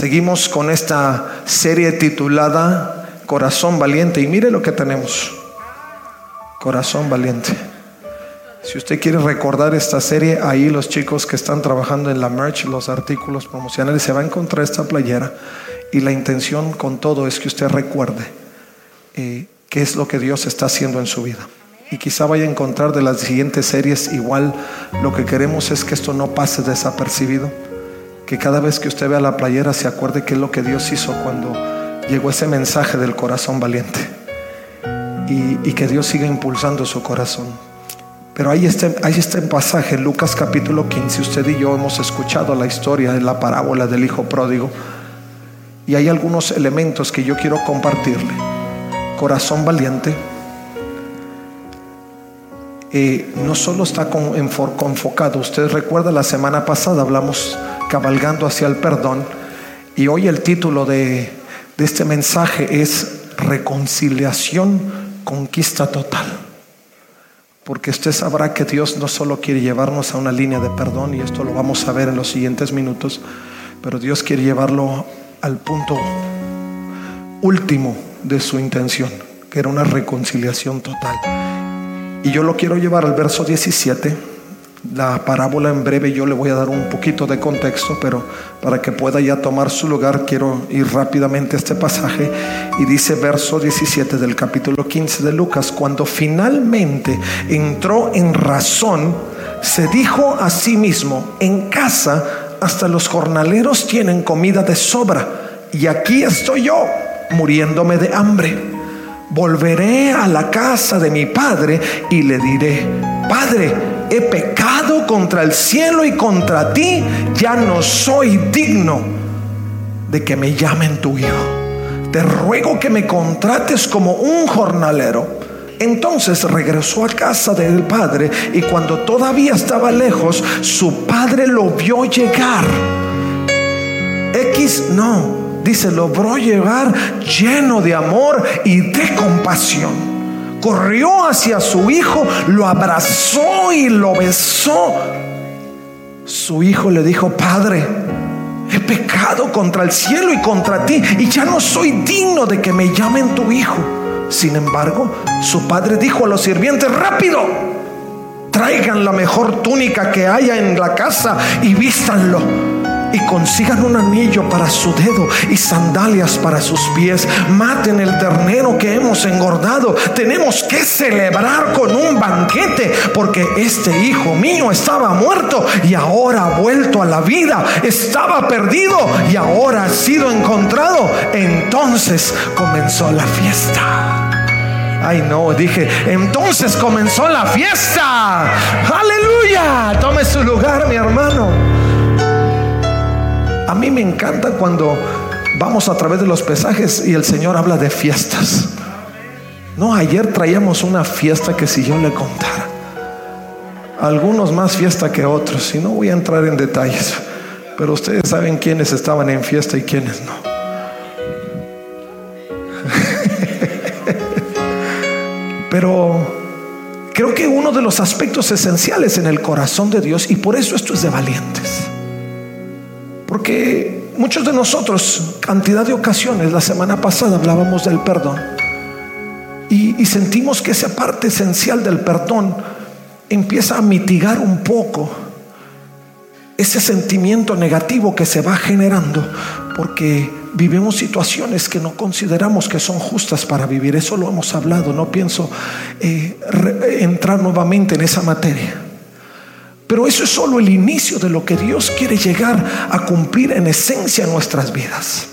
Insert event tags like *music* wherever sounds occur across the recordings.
Seguimos con esta serie titulada Corazón Valiente y mire lo que tenemos. Corazón Valiente. Si usted quiere recordar esta serie, ahí los chicos que están trabajando en la merch, los artículos promocionales, se va a encontrar esta playera y la intención con todo es que usted recuerde eh, qué es lo que Dios está haciendo en su vida. Y quizá vaya a encontrar de las siguientes series igual lo que queremos es que esto no pase desapercibido que cada vez que usted vea la playera se acuerde qué es lo que Dios hizo cuando llegó ese mensaje del corazón valiente. Y, que Dios siga impulsando su corazón. Pero ahí está, ahí está el pasaje, Lucas capítulo 15. Usted y yo hemos escuchado la historia de la parábola del hijo pródigo. Y hay algunos elementos que yo quiero compartirle. Corazón valiente. Eh, no solo está con, enfocado, usted recuerda la semana pasada hablamos cabalgando hacia el perdón. Y hoy el título de, este mensaje es Reconciliación, conquista total. Porque usted sabrá que Dios no solo quiere llevarnos a una línea de perdón, y esto lo vamos a ver en los siguientes minutos, pero Dios quiere llevarlo al punto último de su intención, que era una reconciliación total. Y yo lo quiero llevar al verso 17 la parábola en breve yo le voy a dar un poquito de contexto, pero para que pueda ya tomar su lugar quiero ir rápidamente a este pasaje y dice verso 17 del capítulo 15 de Lucas, cuando finalmente entró en razón, se dijo a sí mismo, en casa hasta los jornaleros tienen comida de sobra y aquí estoy yo muriéndome de hambre. Volveré a la casa de mi padre y le diré, Padre, he pecado contra el cielo y contra ti, ya no soy digno de que me llamen tu hijo. Te ruego que me contrates como un jornalero. Entonces regresó a casa del padre y cuando todavía estaba lejos, su padre lo vio llegar. X no, dice, lo vio llegar lleno de amor y de compasión corrió hacia su hijo, lo abrazó y lo besó. Su hijo le dijo, Padre, he pecado contra el cielo y contra ti y ya no soy digno de que me llamen tu hijo. Sin embargo, su padre dijo a los sirvientes, rápido, traigan la mejor túnica que haya en la casa y vístanlo y consigan un anillo para su dedo y sandalias para sus pies. Maten el ternero que hemos engordado. Tenemos que celebrar con un banquete porque este hijo mío estaba muerto y ahora ha vuelto a la vida. Estaba perdido y ahora ha sido encontrado. Entonces comenzó la fiesta. Ay, no, dije, entonces comenzó la fiesta. Aleluya. Tome su lugar, mi hermano. A mí me encanta cuando vamos a través de los pesajes y el Señor habla de fiestas. No, ayer traíamos una fiesta que si yo le contara, algunos más fiesta que otros, y no voy a entrar en detalles, pero ustedes saben quiénes estaban en fiesta y quiénes no. *laughs* pero creo que uno de los aspectos esenciales en el corazón de Dios, y por eso esto es de valientes, porque muchos de nosotros, cantidad de ocasiones, la semana pasada hablábamos del perdón. Y, sentimos que esa parte esencial del perdón empieza a mitigar un poco ese sentimiento negativo que se va generando porque vivimos situaciones que no consideramos que son justas para vivir. Eso lo hemos hablado, no pienso eh, entrar nuevamente en esa materia. Pero eso es solo el inicio de lo que Dios quiere llegar a cumplir en esencia en nuestras vidas.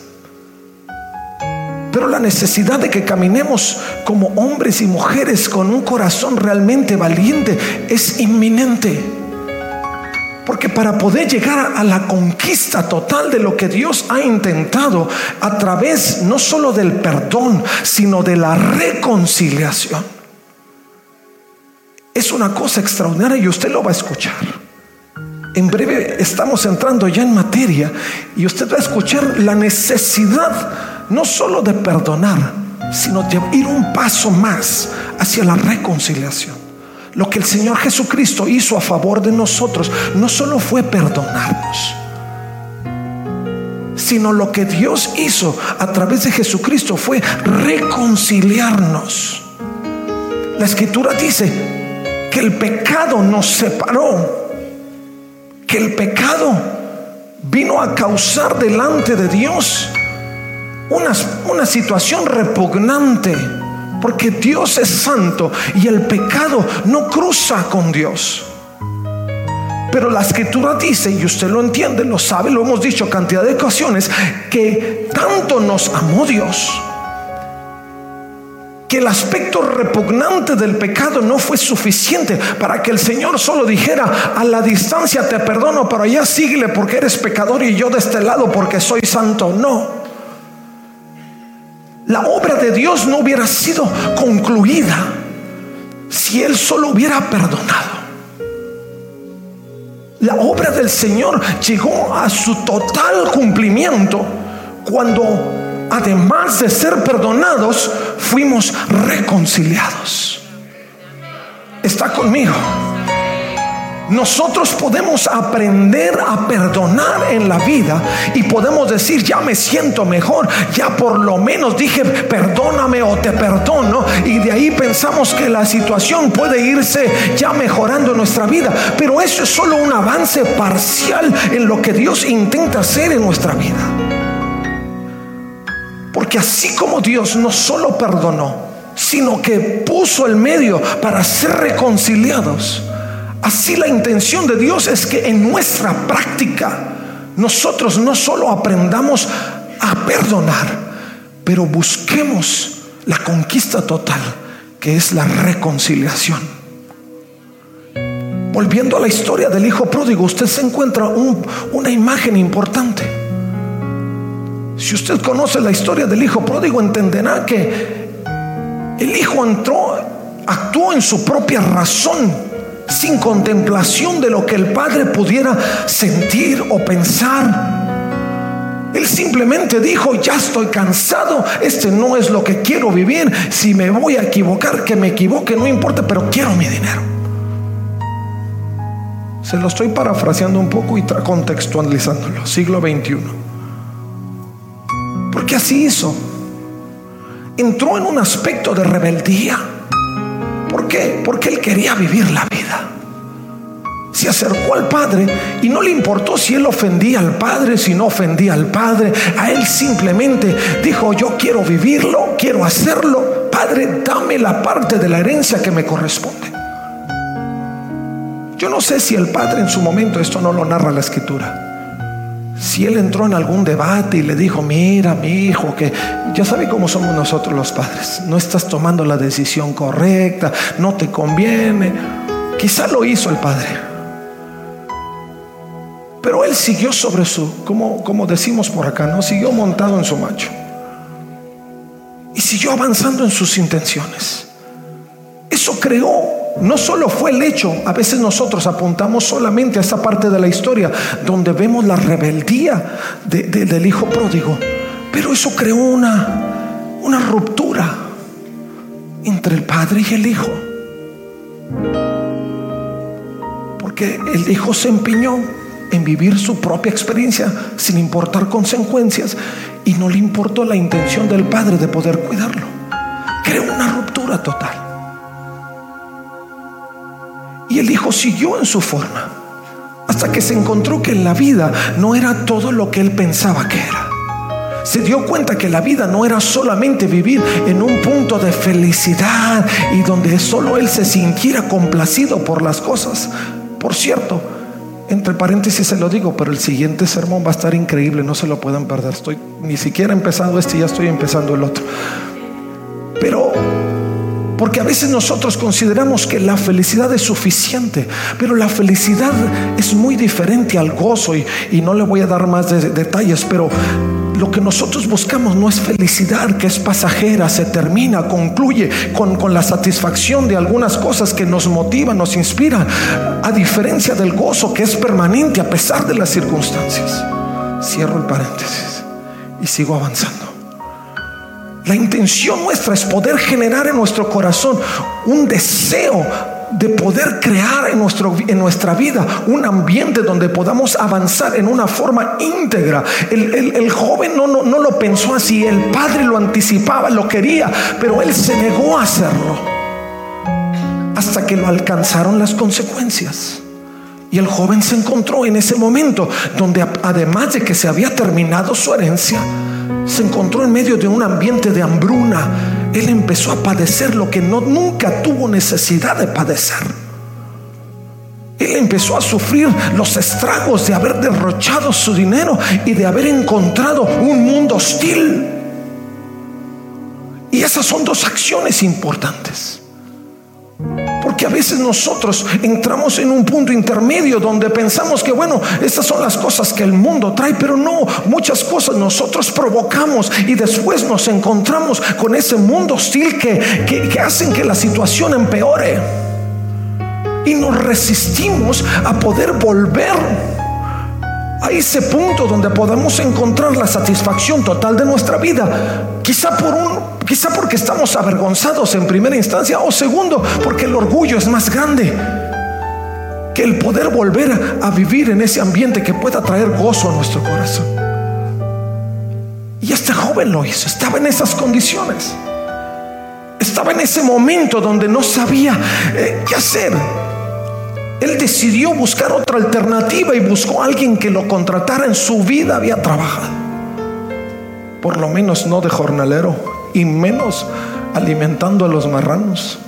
Pero la necesidad de que caminemos como hombres y mujeres con un corazón realmente valiente es inminente. Porque para poder llegar a la conquista total de lo que Dios ha intentado a través no solo del perdón, sino de la reconciliación, es una cosa extraordinaria y usted lo va a escuchar. En breve estamos entrando ya en materia y usted va a escuchar la necesidad no solo de perdonar, sino de ir un paso más hacia la reconciliación. Lo que el Señor Jesucristo hizo a favor de nosotros no solo fue perdonarnos, sino lo que Dios hizo a través de Jesucristo fue reconciliarnos. La escritura dice que el pecado nos separó, que el pecado vino a causar delante de Dios una, una situación repugnante porque Dios es santo y el pecado no cruza con Dios. Pero la escritura dice, y usted lo entiende, lo sabe, lo hemos dicho cantidad de ocasiones, que tanto nos amó Dios, que el aspecto repugnante del pecado no fue suficiente para que el Señor solo dijera, a la distancia te perdono, pero allá síguele porque eres pecador y yo de este lado porque soy santo. No la obra de Dios no hubiera sido concluida si Él solo hubiera perdonado. La obra del Señor llegó a su total cumplimiento cuando, además de ser perdonados, fuimos reconciliados. ¿Está conmigo? Nosotros podemos aprender a perdonar en la vida y podemos decir, ya me siento mejor, ya por lo menos dije, perdóname o te perdono. Y de ahí pensamos que la situación puede irse ya mejorando en nuestra vida. Pero eso es solo un avance parcial en lo que Dios intenta hacer en nuestra vida. Porque así como Dios no solo perdonó, sino que puso el medio para ser reconciliados Así la intención de Dios es que en nuestra práctica nosotros no solo aprendamos a perdonar, pero busquemos la conquista total, que es la reconciliación. Volviendo a la historia del hijo pródigo, usted se encuentra una imagen importante. Si usted conoce la historia del hijo pródigo, entenderá que el hijo entró, actuó en su propia razón sin contemplación de lo que el Padre pudiera sentir o pensar. Él simplemente dijo, ya estoy cansado, este no es lo que quiero vivir, si me voy a equivocar, que me equivoque, no importa, pero quiero mi dinero. Se lo estoy parafraseando un poco y contextualizándolo, siglo XXI. Porque así hizo. Entró en un aspecto de rebeldía ¿Por qué? Porque él quería vivir la vida. Se acercó al Padre y no le importó si él ofendía al Padre, si no ofendía al Padre. A él simplemente dijo, yo quiero vivirlo, quiero hacerlo. Padre, dame la parte de la herencia que me corresponde. Yo no sé si el Padre en su momento, esto no lo narra la escritura, si él entró en algún debate y le dijo, mira, mi hijo, que ya sabe cómo somos nosotros los padres, no estás tomando la decisión correcta, no te conviene. Quizá lo hizo el padre. Pero él siguió sobre su, como, como decimos por acá, ¿no? Siguió montado en su macho. Y siguió avanzando en sus intenciones. Eso creó no solo fue el hecho, a veces nosotros apuntamos solamente a esa parte de la historia donde vemos la rebeldía del hijo pródigo, pero eso creó una, una ruptura entre el padre y el hijo. Porque el hijo se empeñó en vivir su propia experiencia sin importar consecuencias y no le importó la intención del padre de poder cuidarlo. Creó una ruptura total. El hijo siguió en su forma hasta que se encontró que la vida no era todo lo que él pensaba que era. Se dio cuenta que la vida no era solamente vivir en un punto de felicidad y donde solo él se sintiera complacido por las cosas. Por cierto, entre paréntesis se lo digo, pero el siguiente sermón va a estar increíble, no se lo pueden perder. Estoy ni siquiera empezando este, ya estoy empezando el otro. Pero Porque a veces nosotros consideramos que la felicidad es suficiente, pero la felicidad es muy diferente al gozo y, no le voy a dar más detalles, pero lo que nosotros buscamos no es felicidad que es pasajera, se termina, concluye con, con la satisfacción de algunas cosas que nos motivan, nos inspiran, a diferencia del gozo que es permanente a pesar de las circunstancias. Cierro el paréntesis y sigo avanzando. La intención nuestra es poder generar en nuestro corazón un deseo de poder crear en, nuestro, en nuestra vida un ambiente donde podamos avanzar en una forma íntegra. El, joven no, no, no lo pensó así, el padre lo anticipaba, lo quería, pero él se negó a hacerlo hasta que lo alcanzaron las consecuencias. Y el joven se encontró en ese momento donde además de que se había terminado su herencia, se encontró en medio de un ambiente de hambruna. Él empezó a padecer lo que no, nunca tuvo necesidad de padecer. Él empezó a sufrir los estragos de haber derrochado su dinero y de haber encontrado un mundo hostil. Y esas son dos acciones importantes. Porque a veces nosotros entramos en un punto intermedio donde pensamos que, bueno, estas son las cosas que el mundo trae, pero no, muchas cosas nosotros provocamos y después nos encontramos con ese mundo hostil que, que, hacen que la situación empeore. Y nos resistimos a poder volver a ese punto donde podamos encontrar la satisfacción total de nuestra vida. Quizá por un Quizá porque estamos avergonzados en primera instancia o segundo porque el orgullo es más grande que el poder volver a vivir en ese ambiente que pueda traer gozo a nuestro corazón. Y este joven lo hizo, estaba en esas condiciones. Estaba en ese momento donde no sabía eh, qué hacer. Él decidió buscar otra alternativa y buscó a alguien que lo contratara en su vida, había trabajado. Por lo menos no de jornalero y menos alimentando a los marranos.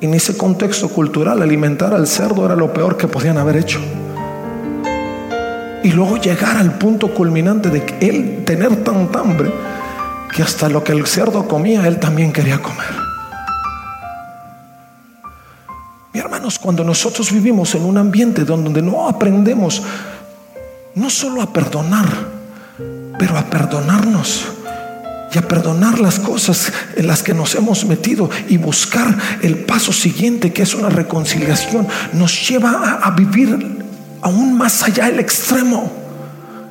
En ese contexto cultural, alimentar al cerdo era lo peor que podían haber hecho. Y luego llegar al punto culminante de él tener tanta hambre que hasta lo que el cerdo comía, él también quería comer. Cuando nosotros vivimos en un ambiente donde no aprendemos no solo a perdonar, pero a perdonarnos y a perdonar las cosas en las que nos hemos metido y buscar el paso siguiente que es una reconciliación, nos lleva a, vivir aún más allá del extremo.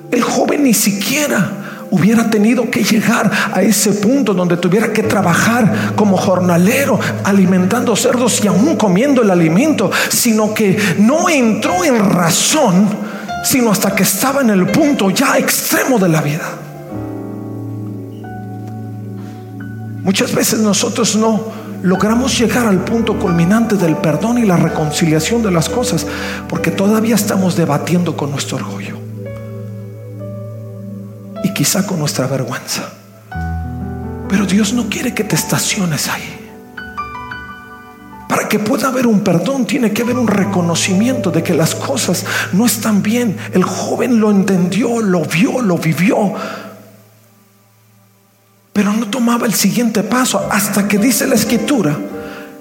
El joven ni siquiera hubiera tenido que llegar a ese punto donde tuviera que trabajar como jornalero, alimentando cerdos y aún comiendo el alimento, sino que no entró en razón, sino hasta que estaba en el punto ya extremo de la vida. Muchas veces nosotros no logramos llegar al punto culminante del perdón y la reconciliación de las cosas porque todavía estamos debatiendo con nuestro orgullo y quizá con nuestra vergüenza. Pero Dios no quiere que te estaciones ahí. Para que pueda haber un perdón tiene que haber un reconocimiento de que las cosas no están bien. El joven lo entendió, lo vio, lo vivió pero no tomaba el siguiente paso hasta que dice la escritura,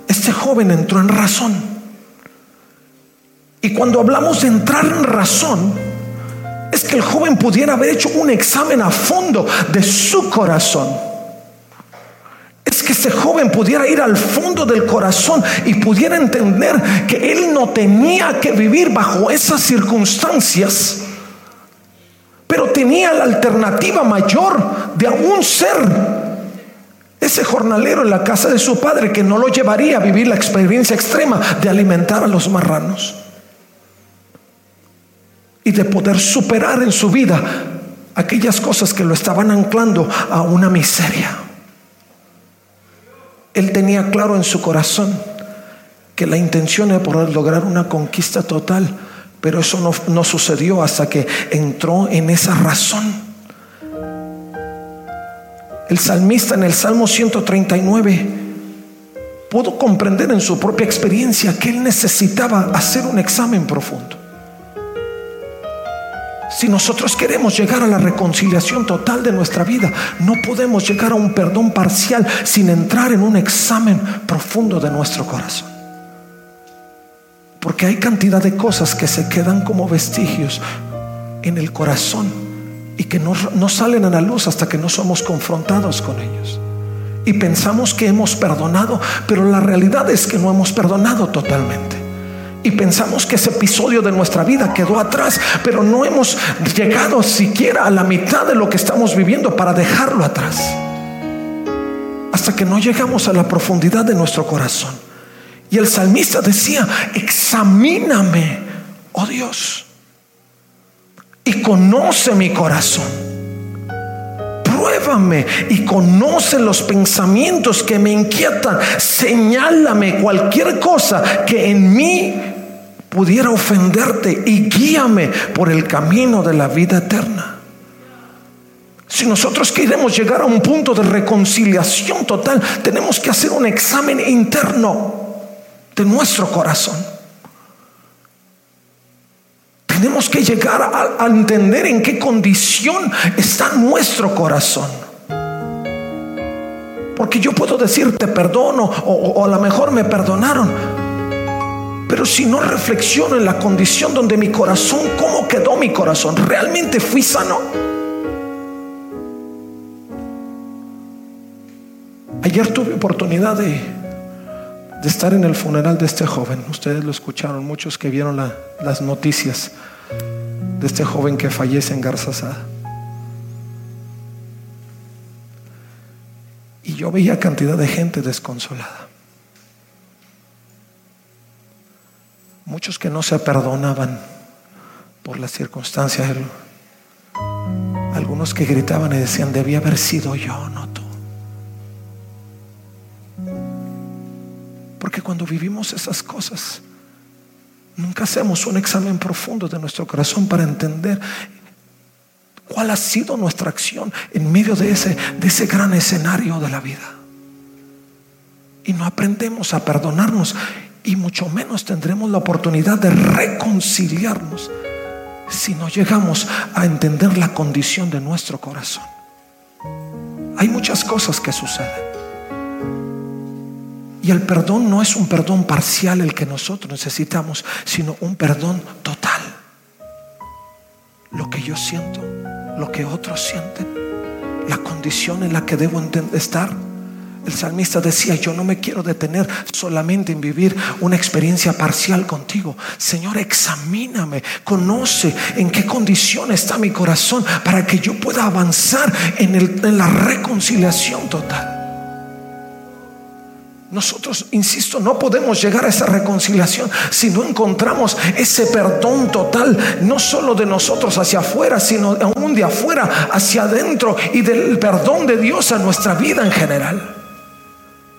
este joven entró en razón. Y cuando hablamos de entrar en razón, es que el joven pudiera haber hecho un examen a fondo de su corazón. Es que ese joven pudiera ir al fondo del corazón y pudiera entender que él no tenía que vivir bajo esas circunstancias pero tenía la alternativa mayor de aún ser ese jornalero en la casa de su padre que no lo llevaría a vivir la experiencia extrema de alimentar a los marranos y de poder superar en su vida aquellas cosas que lo estaban anclando a una miseria. Él tenía claro en su corazón que la intención era poder lograr una conquista total pero eso no, sucedió hasta que entró en esa razón. El salmista en el Salmo 139 pudo comprender en su propia experiencia que él necesitaba hacer un examen profundo. Si nosotros queremos llegar a la reconciliación total de nuestra vida, no podemos llegar a un perdón parcial sin entrar en un examen profundo de nuestro corazón. Porque hay cantidad de cosas que se quedan como vestigios en el corazón y que no, no salen a la luz hasta que no somos confrontados con ellos. Y pensamos que hemos perdonado, pero la realidad es que no hemos perdonado totalmente y pensamos que ese episodio de nuestra vida quedó atrás, pero no hemos llegado siquiera a la mitad de lo que estamos viviendo para dejarlo atrás. Hasta que no llegamos a la profundidad de nuestro corazón. Y el salmista decía, examíname, oh Dios, y conoce mi corazón. Pruébame y conoce los pensamientos que me inquietan. Señálame cualquier cosa que en mí pudiera ofenderte y guíame por el camino de la vida eterna. Si nosotros queremos llegar a un punto de reconciliación total, tenemos que hacer un examen interno de nuestro corazón. Tenemos que llegar a, entender en qué condición está nuestro corazón. Porque yo puedo decir te perdono o, o a lo mejor me perdonaron, pero si no reflexiono en la condición donde mi corazón, ¿cómo quedó mi corazón? ¿Realmente fui sano? Ayer tuve oportunidad de, de estar en el funeral de este joven. Ustedes lo escucharon, muchos que vieron las noticias de este joven que fallece en Garzasada. Y yo veía cantidad de gente desconsolada. Muchos que no se perdonaban por las circunstancias. Algunos que gritaban y decían, debía haber sido yo, no tú. Porque cuando vivimos esas cosas, nunca hacemos un examen profundo de nuestro corazón para entender cuál ha sido nuestra acción en medio de ese, de ese gran escenario de la vida. Y no aprendemos a perdonarnos y mucho menos tendremos la oportunidad de reconciliarnos si no llegamos a entender la condición de nuestro corazón. Hay muchas cosas que suceden. Y el perdón no es un perdón parcial el que nosotros necesitamos, sino un perdón total. Lo que yo siento, lo que otros sienten, la condición en la que debo estar el salmista decía, yo no me quiero detener solamente en vivir una experiencia parcial contigo. Señor, examíname, conoce en qué condición está mi corazón para que yo pueda avanzar en, en la reconciliación total. Nosotros, insisto, no podemos llegar a esa reconciliación si no encontramos ese perdón total, no solo de nosotros hacia afuera, sino aún de afuera hacia adentro y del perdón de Dios a nuestra vida en general.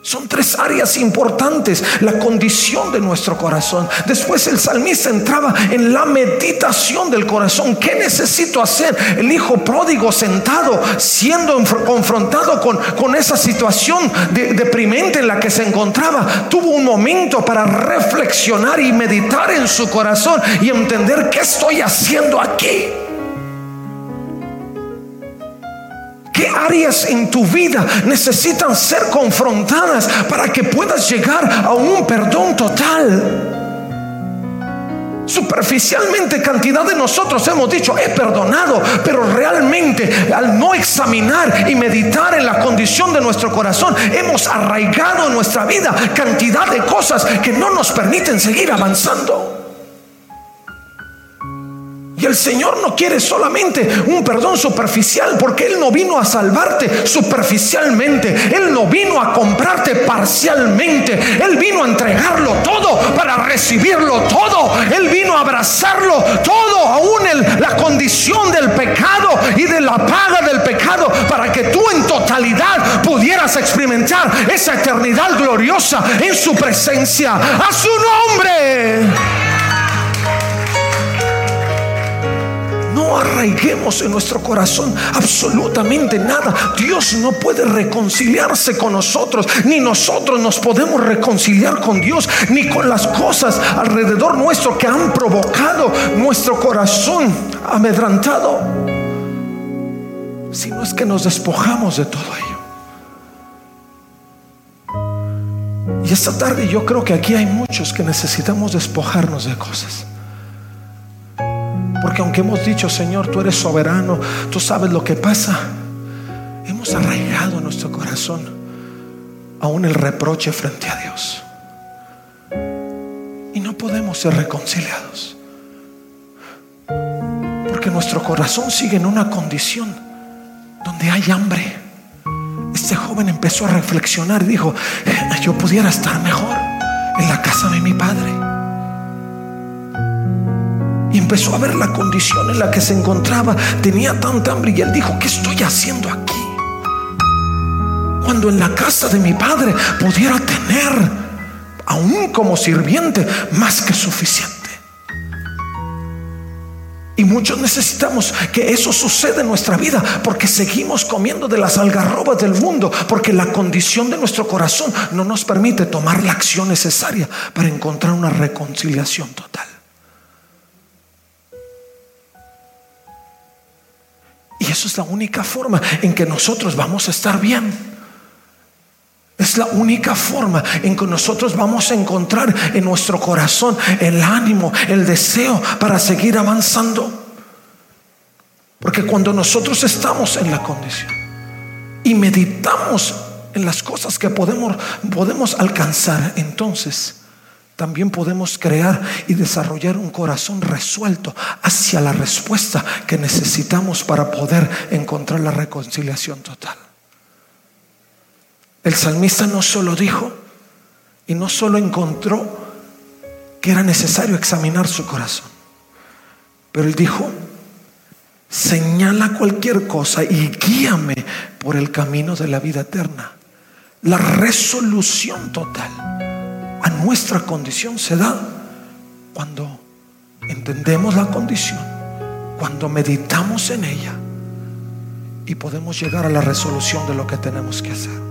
Son tres áreas importantes, la condición de nuestro corazón. Después el salmista entraba en la meditación del corazón. ¿Qué necesito hacer? El hijo pródigo sentado, siendo confrontado con, con esa situación deprimente en la que se encontraba, tuvo un momento para reflexionar y meditar en su corazón y entender qué estoy haciendo aquí. ¿Qué áreas en tu vida necesitan ser confrontadas para que puedas llegar a un perdón total? Superficialmente cantidad de nosotros hemos dicho, he perdonado, pero realmente al no examinar y meditar en la condición de nuestro corazón, hemos arraigado en nuestra vida cantidad de cosas que no nos permiten seguir avanzando. El Señor no quiere solamente un perdón superficial, porque Él no vino a salvarte superficialmente, Él no vino a comprarte parcialmente, Él vino a entregarlo todo para recibirlo todo, Él vino a abrazarlo todo, aún en la condición del pecado y de la paga del pecado, para que tú en totalidad pudieras experimentar esa eternidad gloriosa en su presencia. A su nombre. No arraiguemos en nuestro corazón absolutamente nada. Dios no puede reconciliarse con nosotros, ni nosotros nos podemos reconciliar con Dios, ni con las cosas alrededor nuestro que han provocado nuestro corazón amedrantado, sino es que nos despojamos de todo ello. Y esta tarde yo creo que aquí hay muchos que necesitamos despojarnos de cosas. Porque aunque hemos dicho, Señor, tú eres soberano, tú sabes lo que pasa, hemos arraigado nuestro corazón aún el reproche frente a Dios. Y no podemos ser reconciliados. Porque nuestro corazón sigue en una condición donde hay hambre. Este joven empezó a reflexionar y dijo, yo pudiera estar mejor en la casa de mi padre y empezó a ver la condición en la que se encontraba. Tenía tanta hambre y él dijo, ¿qué estoy haciendo aquí? Cuando en la casa de mi padre pudiera tener, aún como sirviente, más que suficiente. Y muchos necesitamos que eso suceda en nuestra vida porque seguimos comiendo de las algarrobas del mundo, porque la condición de nuestro corazón no nos permite tomar la acción necesaria para encontrar una reconciliación total. Es la única forma en que nosotros vamos a estar bien. Es la única forma en que nosotros vamos a encontrar en nuestro corazón el ánimo, el deseo para seguir avanzando. Porque cuando nosotros estamos en la condición y meditamos en las cosas que podemos, podemos alcanzar, entonces también podemos crear y desarrollar un corazón resuelto hacia la respuesta que necesitamos para poder encontrar la reconciliación total. El salmista no solo dijo y no solo encontró que era necesario examinar su corazón, pero él dijo, señala cualquier cosa y guíame por el camino de la vida eterna. La resolución total a nuestra condición se da cuando entendemos la condición, cuando meditamos en ella y podemos llegar a la resolución de lo que tenemos que hacer.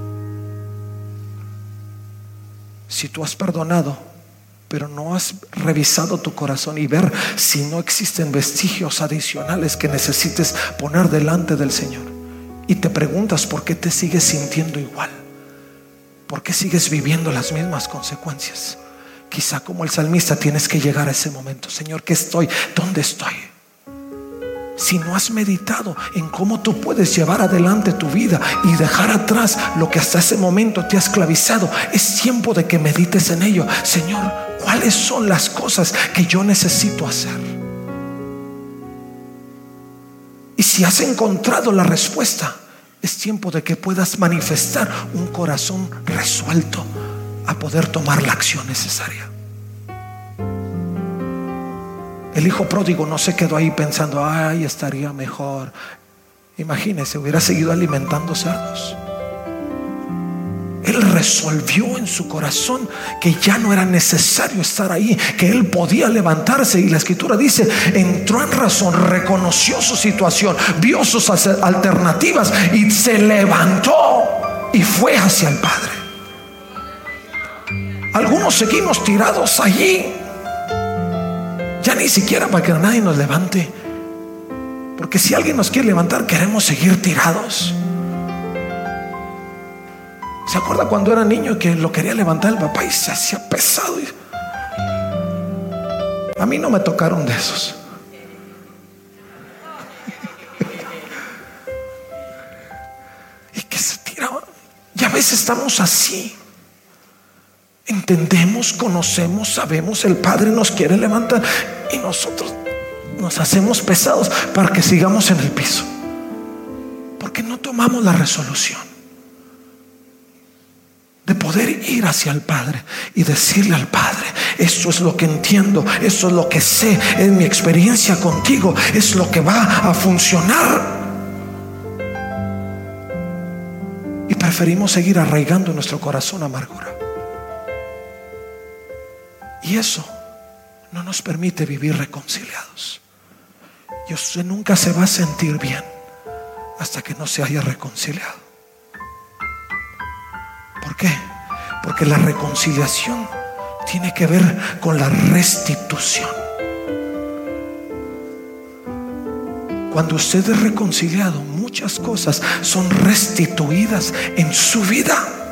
Si tú has perdonado, pero no has revisado tu corazón y ver si no existen vestigios adicionales que necesites poner delante del Señor, y te preguntas por qué te sigues sintiendo igual ¿Por qué sigues viviendo las mismas consecuencias? Quizá como el salmista tienes que llegar a ese momento. Señor, ¿qué estoy? ¿Dónde estoy? Si no has meditado en cómo tú puedes llevar adelante tu vida y dejar atrás lo que hasta ese momento te ha esclavizado, es tiempo de que medites en ello. Señor, ¿cuáles son las cosas que yo necesito hacer? Y si has encontrado la respuesta, es tiempo de que puedas manifestar un corazón resuelto a poder tomar la acción necesaria. El hijo pródigo no se quedó ahí pensando, ay, estaría mejor. Imagínese, hubiera seguido alimentando cerdos. Él resolvió en su corazón que ya no era necesario estar ahí, que él podía levantarse. Y la escritura dice, entró en razón, reconoció su situación, vio sus alternativas y se levantó y fue hacia el Padre. Algunos seguimos tirados allí, ya ni siquiera para que nadie nos levante. Porque si alguien nos quiere levantar, queremos seguir tirados. ¿Se acuerda cuando era niño que lo quería levantar el papá y se hacía pesado? A mí no me tocaron de esos. *laughs* y que se tiraban. Y a veces estamos así. Entendemos, conocemos, sabemos, el Padre nos quiere levantar y nosotros nos hacemos pesados para que sigamos en el piso. Porque no tomamos la resolución de poder ir hacia el Padre y decirle al Padre, esto es lo que entiendo, esto es lo que sé, es mi experiencia contigo, es lo que va a funcionar. Y preferimos seguir arraigando nuestro corazón amargura. Y eso no nos permite vivir reconciliados. Y usted nunca se va a sentir bien hasta que no se haya reconciliado. ¿Por qué? Porque la reconciliación tiene que ver con la restitución. Cuando usted es reconciliado, muchas cosas son restituidas en su vida.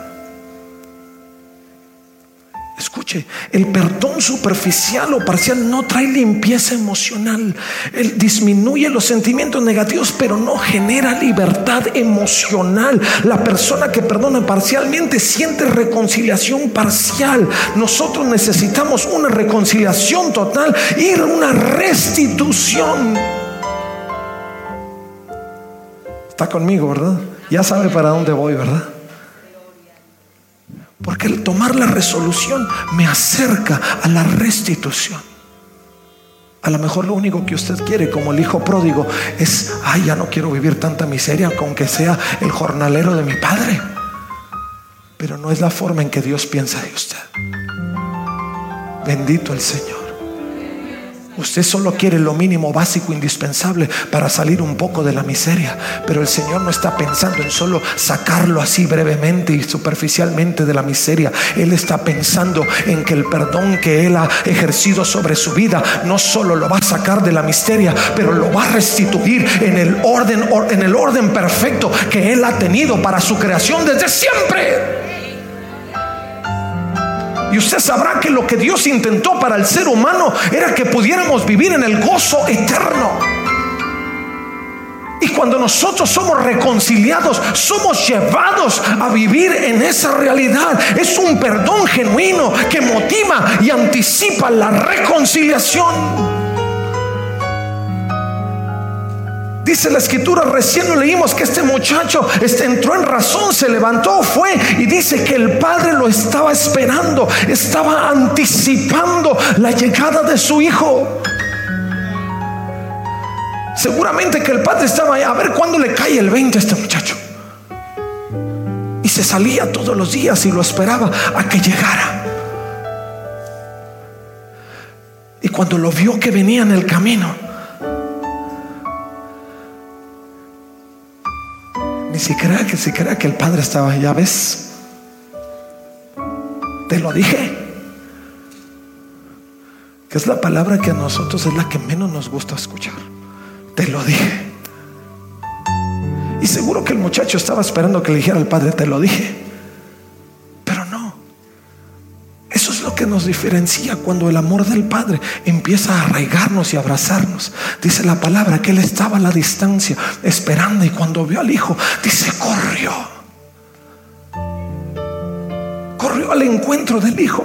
Escuche, el perdón superficial o parcial no trae limpieza emocional. Él disminuye los sentimientos negativos, pero no genera libertad emocional. La persona que perdona parcialmente siente reconciliación parcial. Nosotros necesitamos una reconciliación total y una restitución. Está conmigo, ¿verdad? Ya sabe para dónde voy, ¿verdad? Porque el tomar la resolución me acerca a la restitución. A lo mejor lo único que usted quiere, como el hijo pródigo, es, ay, ya no quiero vivir tanta miseria, aunque sea el jornalero de mi padre. Pero no es la forma en que Dios piensa de usted. Bendito el Señor. Usted solo quiere lo mínimo básico indispensable para salir un poco de la miseria. Pero el Señor no está pensando en solo sacarlo así brevemente y superficialmente de la miseria. Él está pensando en que el perdón que Él ha ejercido sobre su vida no solo lo va a sacar de la miseria, pero lo va a restituir en el orden, en el orden perfecto que Él ha tenido para su creación desde siempre. Y usted sabrá que lo que Dios intentó para el ser humano era que pudiéramos vivir en el gozo eterno. Y cuando nosotros somos reconciliados, somos llevados a vivir en esa realidad. Es un perdón genuino que motiva y anticipa la reconciliación. Dice la escritura, recién lo leímos que este muchacho este, entró en razón, se levantó, fue y dice que el padre lo estaba esperando, estaba anticipando la llegada de su hijo. Seguramente que el padre estaba ahí a ver cuándo le cae el 20 a este muchacho. Y se salía todos los días y lo esperaba a que llegara. Y cuando lo vio que venía en el camino, Ni siquiera que si crea que el padre estaba, ya ves. Te lo dije. Que es la palabra que a nosotros es la que menos nos gusta escuchar. Te lo dije. Y seguro que el muchacho estaba esperando que le dijera al padre, te lo dije. Nos diferencia cuando el amor del Padre empieza a arraigarnos y abrazarnos. Dice la palabra que Él estaba a la distancia esperando y cuando vio al Hijo, dice, corrió. Corrió al encuentro del Hijo.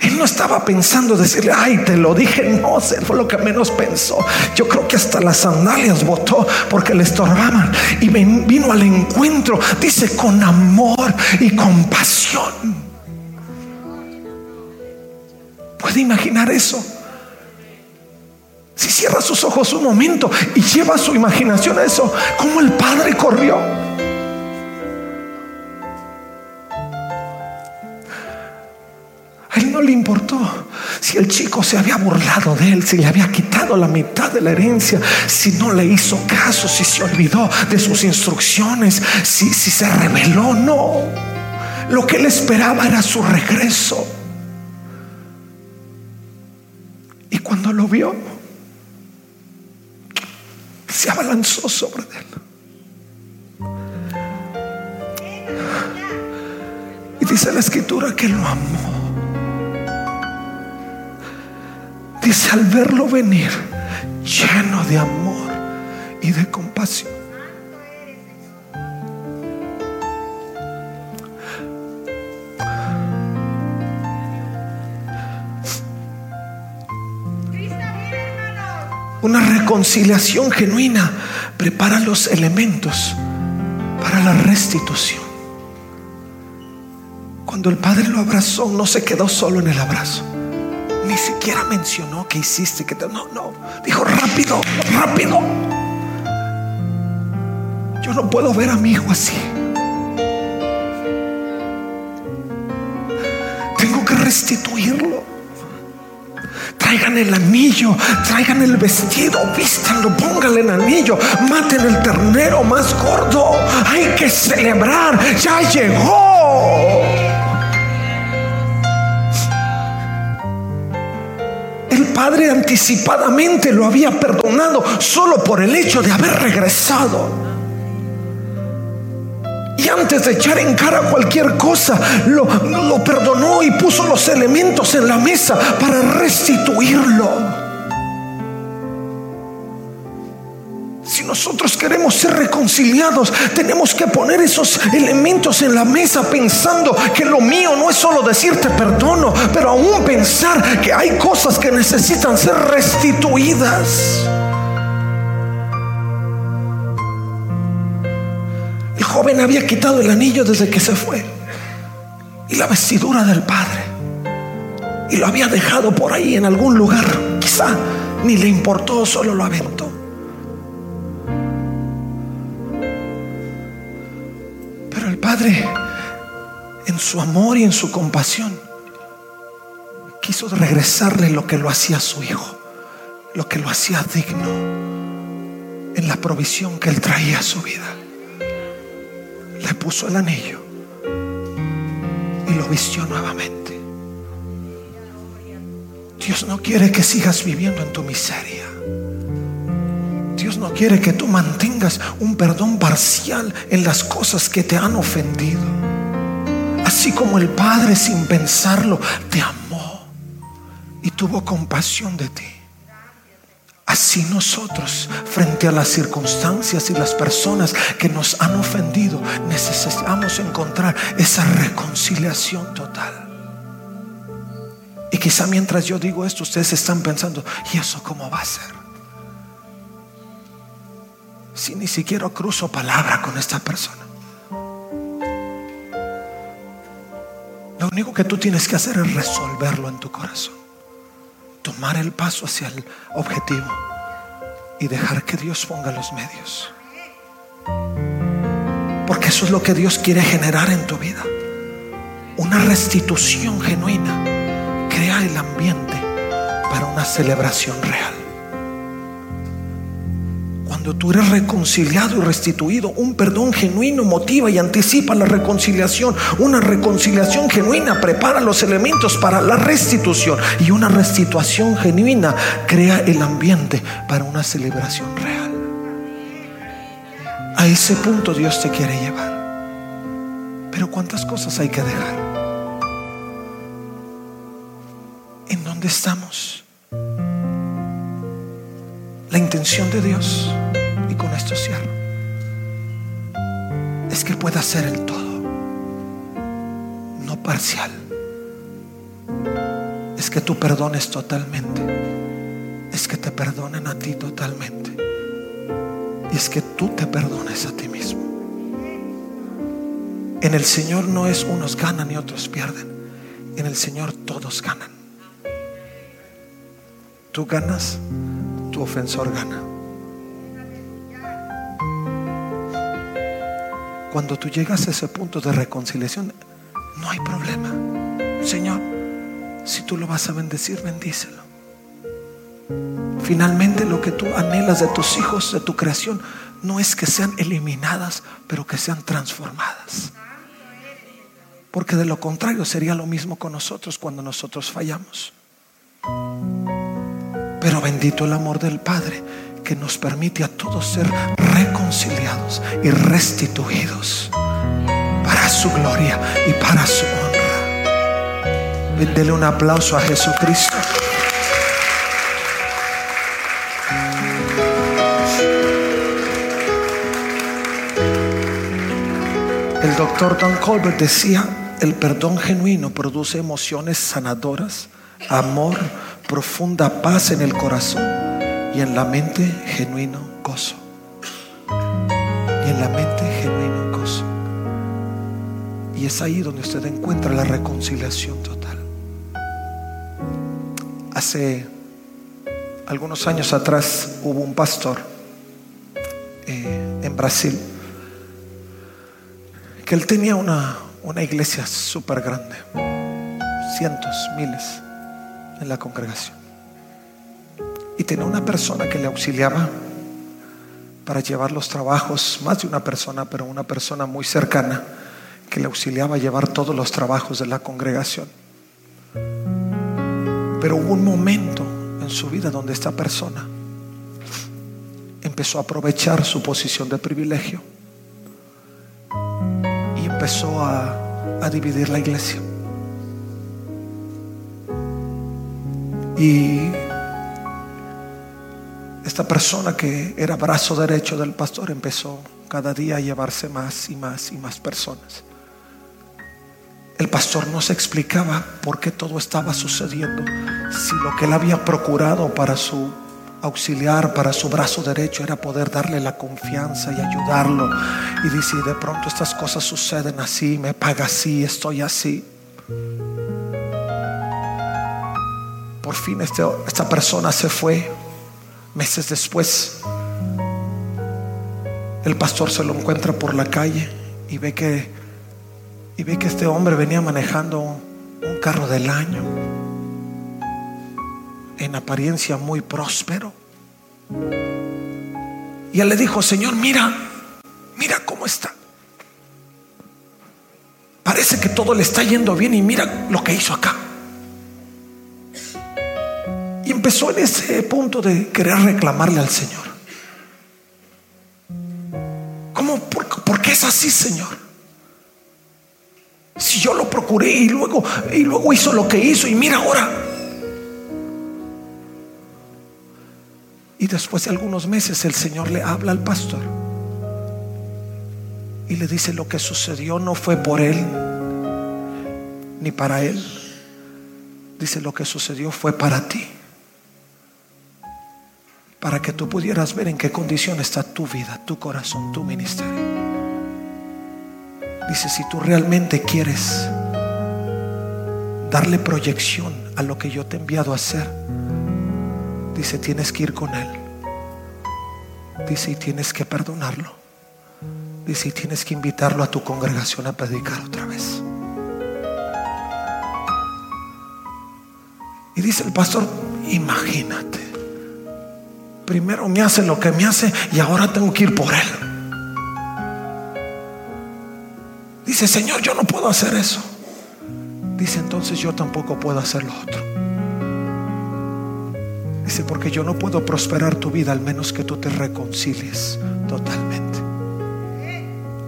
Él no estaba pensando decirle, ay, te lo dije, no, fue lo que menos pensó. Yo creo que hasta las sandalias botó porque le estorbaban y vino al encuentro, dice, con amor y compasión. ¿Puede imaginar eso? Si cierra sus ojos un momento y lleva su imaginación a eso, como el padre corrió. A él no le importó si el chico se había burlado de él, si le había quitado la mitad de la herencia, si no le hizo caso, si se olvidó de sus instrucciones, si, si se rebeló. No, lo que él esperaba era su regreso. Cuando lo vio, se abalanzó sobre él. Y dice la escritura que lo amó. Dice al verlo venir, lleno de amor y de compasión. Una reconciliación genuina prepara los elementos para la restitución. Cuando el Padre lo abrazó, no se quedó solo en el abrazo. Ni siquiera mencionó que hiciste, que no, no. Dijo rápido, rápido. Yo no puedo ver a mi hijo así. Tengo que restituirlo. Traigan el anillo, traigan el vestido, vístanlo, pónganle el anillo, maten el ternero más gordo. Hay que celebrar, ya llegó. El padre anticipadamente lo había perdonado solo por el hecho de haber regresado. Y antes de echar en cara cualquier cosa, lo, lo, perdonó y puso los elementos en la mesa para restituirlo. Si nosotros queremos ser reconciliados, tenemos que poner esos elementos en la mesa pensando que lo mío no es solo decirte perdono, pero aún pensar que hay cosas que necesitan ser restituidas. Joven había quitado el anillo desde que se fue y la vestidura del padre y lo había dejado por ahí en algún lugar. Quizá ni le importó, solo lo aventó. Padre, en su amor y en su compasión, quiso regresarle lo que lo hacía su hijo, lo que lo hacía digno en la provisión que él traía a su vida. Le puso el anillo y lo vistió nuevamente. Dios no quiere que sigas viviendo en tu miseria. Dios no quiere que tú mantengas un perdón parcial en las cosas que te han ofendido. Así como el Padre sin pensarlo te amó y tuvo compasión de ti. Así nosotros, frente a las circunstancias y las personas que nos han ofendido, necesitamos encontrar esa reconciliación total. Y quizá mientras yo digo esto, ustedes están pensando, ¿y eso cómo va a ser? si ni siquiera cruzo palabra con esta persona? Lo único que tú tienes que hacer es resolverlo en tu corazón. Tomar el paso hacia el objetivo y dejar que Dios ponga los medios. Porque eso es lo que Dios quiere generar en tu vida. Una restitución genuina. Crea el ambiente para una celebración real. Cuando tú eres reconciliado y restituido, un perdón genuino motiva y anticipa la reconciliación. Una reconciliación genuina prepara los elementos para la restitución. Y una restitución genuina crea el ambiente para una celebración real. A ese punto Dios te quiere llevar. Pero ¿cuántas cosas hay que dejar? ¿En dónde estamos? Intención de Dios, y con esto cierro, es que pueda ser el todo, no parcial. Es que tú perdones totalmente. Es que te perdonen a ti totalmente. Y es que tú te perdones a ti mismo. En el Señor no es unos ganan y otros pierden. En el Señor todos ganan. Tú ganas tu ofensor gana. Cuando tú llegas a ese punto de reconciliación, no hay problema. Señor, si tú lo vas a bendecir, bendícelo. Finalmente lo que tú anhelas de tus hijos, de tu creación, no es que sean eliminadas, pero que sean transformadas. Porque de lo contrario sería lo mismo con nosotros cuando nosotros fallamos. Pero bendito el amor del Padre que nos permite a todos ser reconciliados y restituidos para su gloria y para su honra. Dele un aplauso a Jesucristo. El doctor Don Colbert decía, el perdón genuino produce emociones sanadoras, amor, profunda paz en el corazón y en la mente genuino gozo. Y en la mente genuino gozo. Y es ahí donde usted encuentra la reconciliación total. Hace algunos años atrás hubo un pastor eh, en Brasil que él tenía una, una iglesia súper grande, cientos, miles en la congregación. Y tenía una persona que le auxiliaba para llevar los trabajos, más de una persona, pero una persona muy cercana que le auxiliaba a llevar todos los trabajos de la congregación. Pero hubo un momento en su vida donde esta persona empezó a aprovechar su posición de privilegio y empezó a, a dividir la iglesia. Y esta persona que era brazo derecho del pastor empezó cada día a llevarse más y más y más personas. El pastor no se explicaba por qué todo estaba sucediendo, si lo que él había procurado para su auxiliar, para su brazo derecho, era poder darle la confianza y ayudarlo. Y dice, de pronto estas cosas suceden así, me paga así, estoy así. Por fin este, esta persona se fue. Meses después, el pastor se lo encuentra por la calle y ve que y ve que este hombre venía manejando un carro del año en apariencia muy próspero. Y él le dijo, "Señor, mira, mira cómo está. Parece que todo le está yendo bien y mira lo que hizo acá." Empezó en ese punto de querer reclamarle al Señor. ¿Cómo? ¿Por, qué es así, Señor? Si yo lo procuré y luego, y luego hizo lo que hizo y mira ahora. Y después de algunos meses el Señor le habla al pastor y le dice lo que sucedió no fue por él ni para él. Dice lo que sucedió fue para ti para que tú pudieras ver en qué condición está tu vida, tu corazón, tu ministerio. Dice, si tú realmente quieres darle proyección a lo que yo te he enviado a hacer, dice, tienes que ir con Él. Dice, y tienes que perdonarlo. Dice, y tienes que invitarlo a tu congregación a predicar otra vez. Y dice el pastor, imagínate primero me hace lo que me hace y ahora tengo que ir por él. Dice, Señor, yo no puedo hacer eso. Dice, entonces yo tampoco puedo hacer lo otro. Dice, porque yo no puedo prosperar tu vida al menos que tú te reconcilies totalmente.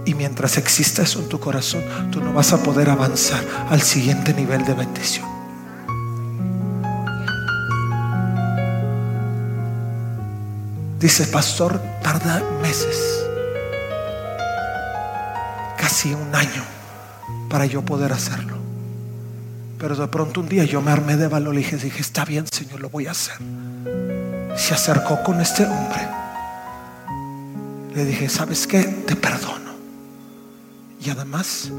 Y mientras exista eso en tu corazón, tú no vas a poder avanzar al siguiente nivel de bendición. Dice, pastor, tarda meses, casi un año para yo poder hacerlo. Pero de pronto un día yo me armé de valor y dije, dije, está bien, Señor, lo voy a hacer. Se acercó con este hombre. Le dije, ¿sabes qué? Te perdono. Y además,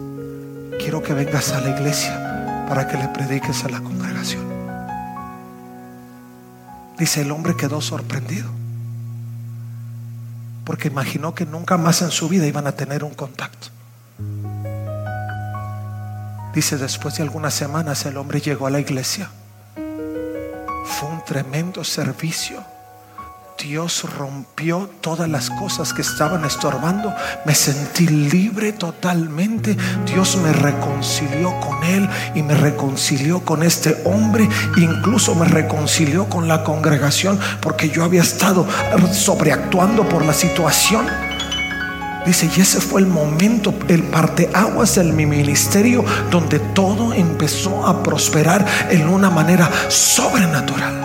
quiero que vengas a la iglesia para que le prediques a la congregación. Dice, el hombre quedó sorprendido porque imaginó que nunca más en su vida iban a tener un contacto. Dice, después de algunas semanas el hombre llegó a la iglesia. Fue un tremendo servicio Dios rompió todas las cosas que estaban estorbando. Me sentí libre totalmente. Dios me reconcilió con Él y me reconcilió con este hombre. Incluso me reconcilió con la congregación porque yo había estado sobreactuando por la situación. Dice, y ese fue el momento, el parteaguas de mi ministerio, donde todo empezó a prosperar en una manera sobrenatural.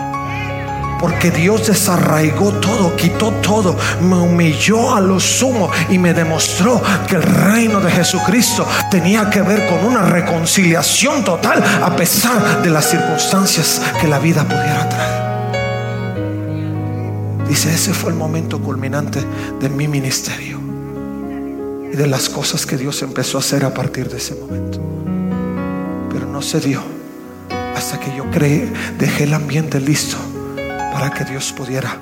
Porque Dios desarraigó todo, quitó todo, me humilló a lo sumo y me demostró que el reino de Jesucristo tenía que ver con una reconciliación total a pesar de las circunstancias que la vida pudiera traer. Dice, ese fue el momento culminante de mi ministerio y de las cosas que Dios empezó a hacer a partir de ese momento. Pero no se dio hasta que yo creé, dejé el ambiente listo para que Dios pudiera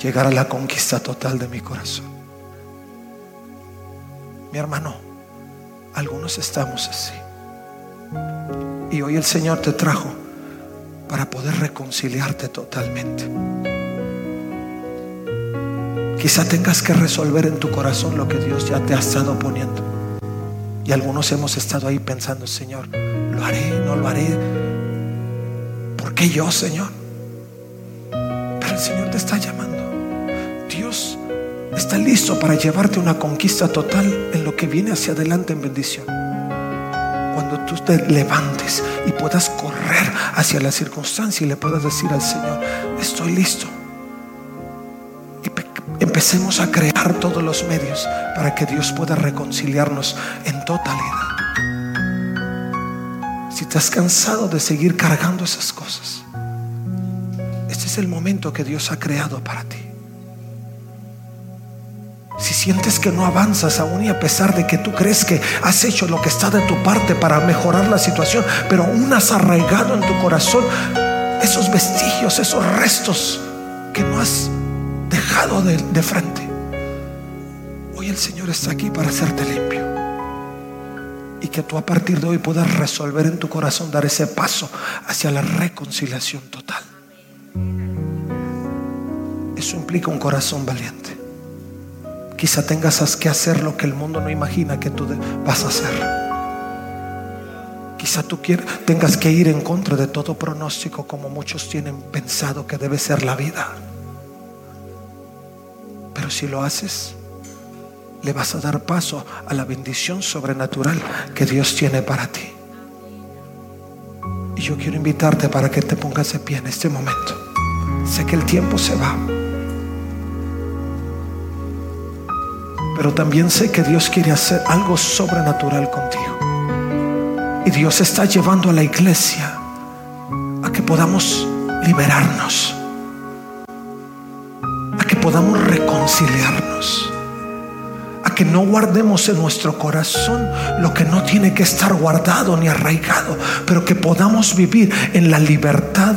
llegar a la conquista total de mi corazón. Mi hermano, algunos estamos así. Y hoy el Señor te trajo para poder reconciliarte totalmente. Quizá tengas que resolver en tu corazón lo que Dios ya te ha estado poniendo. Y algunos hemos estado ahí pensando, Señor, lo haré, no lo haré. ¿Por qué yo, Señor? El Señor te está llamando. Dios está listo para llevarte una conquista total en lo que viene hacia adelante en bendición. Cuando tú te levantes y puedas correr hacia la circunstancia y le puedas decir al Señor, estoy listo. Y empecemos a crear todos los medios para que Dios pueda reconciliarnos en totalidad. Si has cansado de seguir cargando esas cosas, el momento que Dios ha creado para ti. Si sientes que no avanzas aún y a pesar de que tú crees que has hecho lo que está de tu parte para mejorar la situación, pero aún has arraigado en tu corazón esos vestigios, esos restos que no has dejado de, de frente. Hoy el Señor está aquí para hacerte limpio. Y que tú a partir de hoy puedas resolver en tu corazón dar ese paso hacia la reconciliación total. Eso implica un corazón valiente. Quizá tengas que hacer lo que el mundo no imagina que tú vas a hacer. Quizá tú tengas que ir en contra de todo pronóstico como muchos tienen pensado que debe ser la vida. Pero si lo haces, le vas a dar paso a la bendición sobrenatural que Dios tiene para ti. Y yo quiero invitarte para que te pongas de pie en este momento. Sé que el tiempo se va. Pero también sé que Dios quiere hacer algo sobrenatural contigo. Y Dios está llevando a la iglesia a que podamos liberarnos. A que podamos reconciliarnos. A que no guardemos en nuestro corazón lo que no tiene que estar guardado ni arraigado. Pero que podamos vivir en la libertad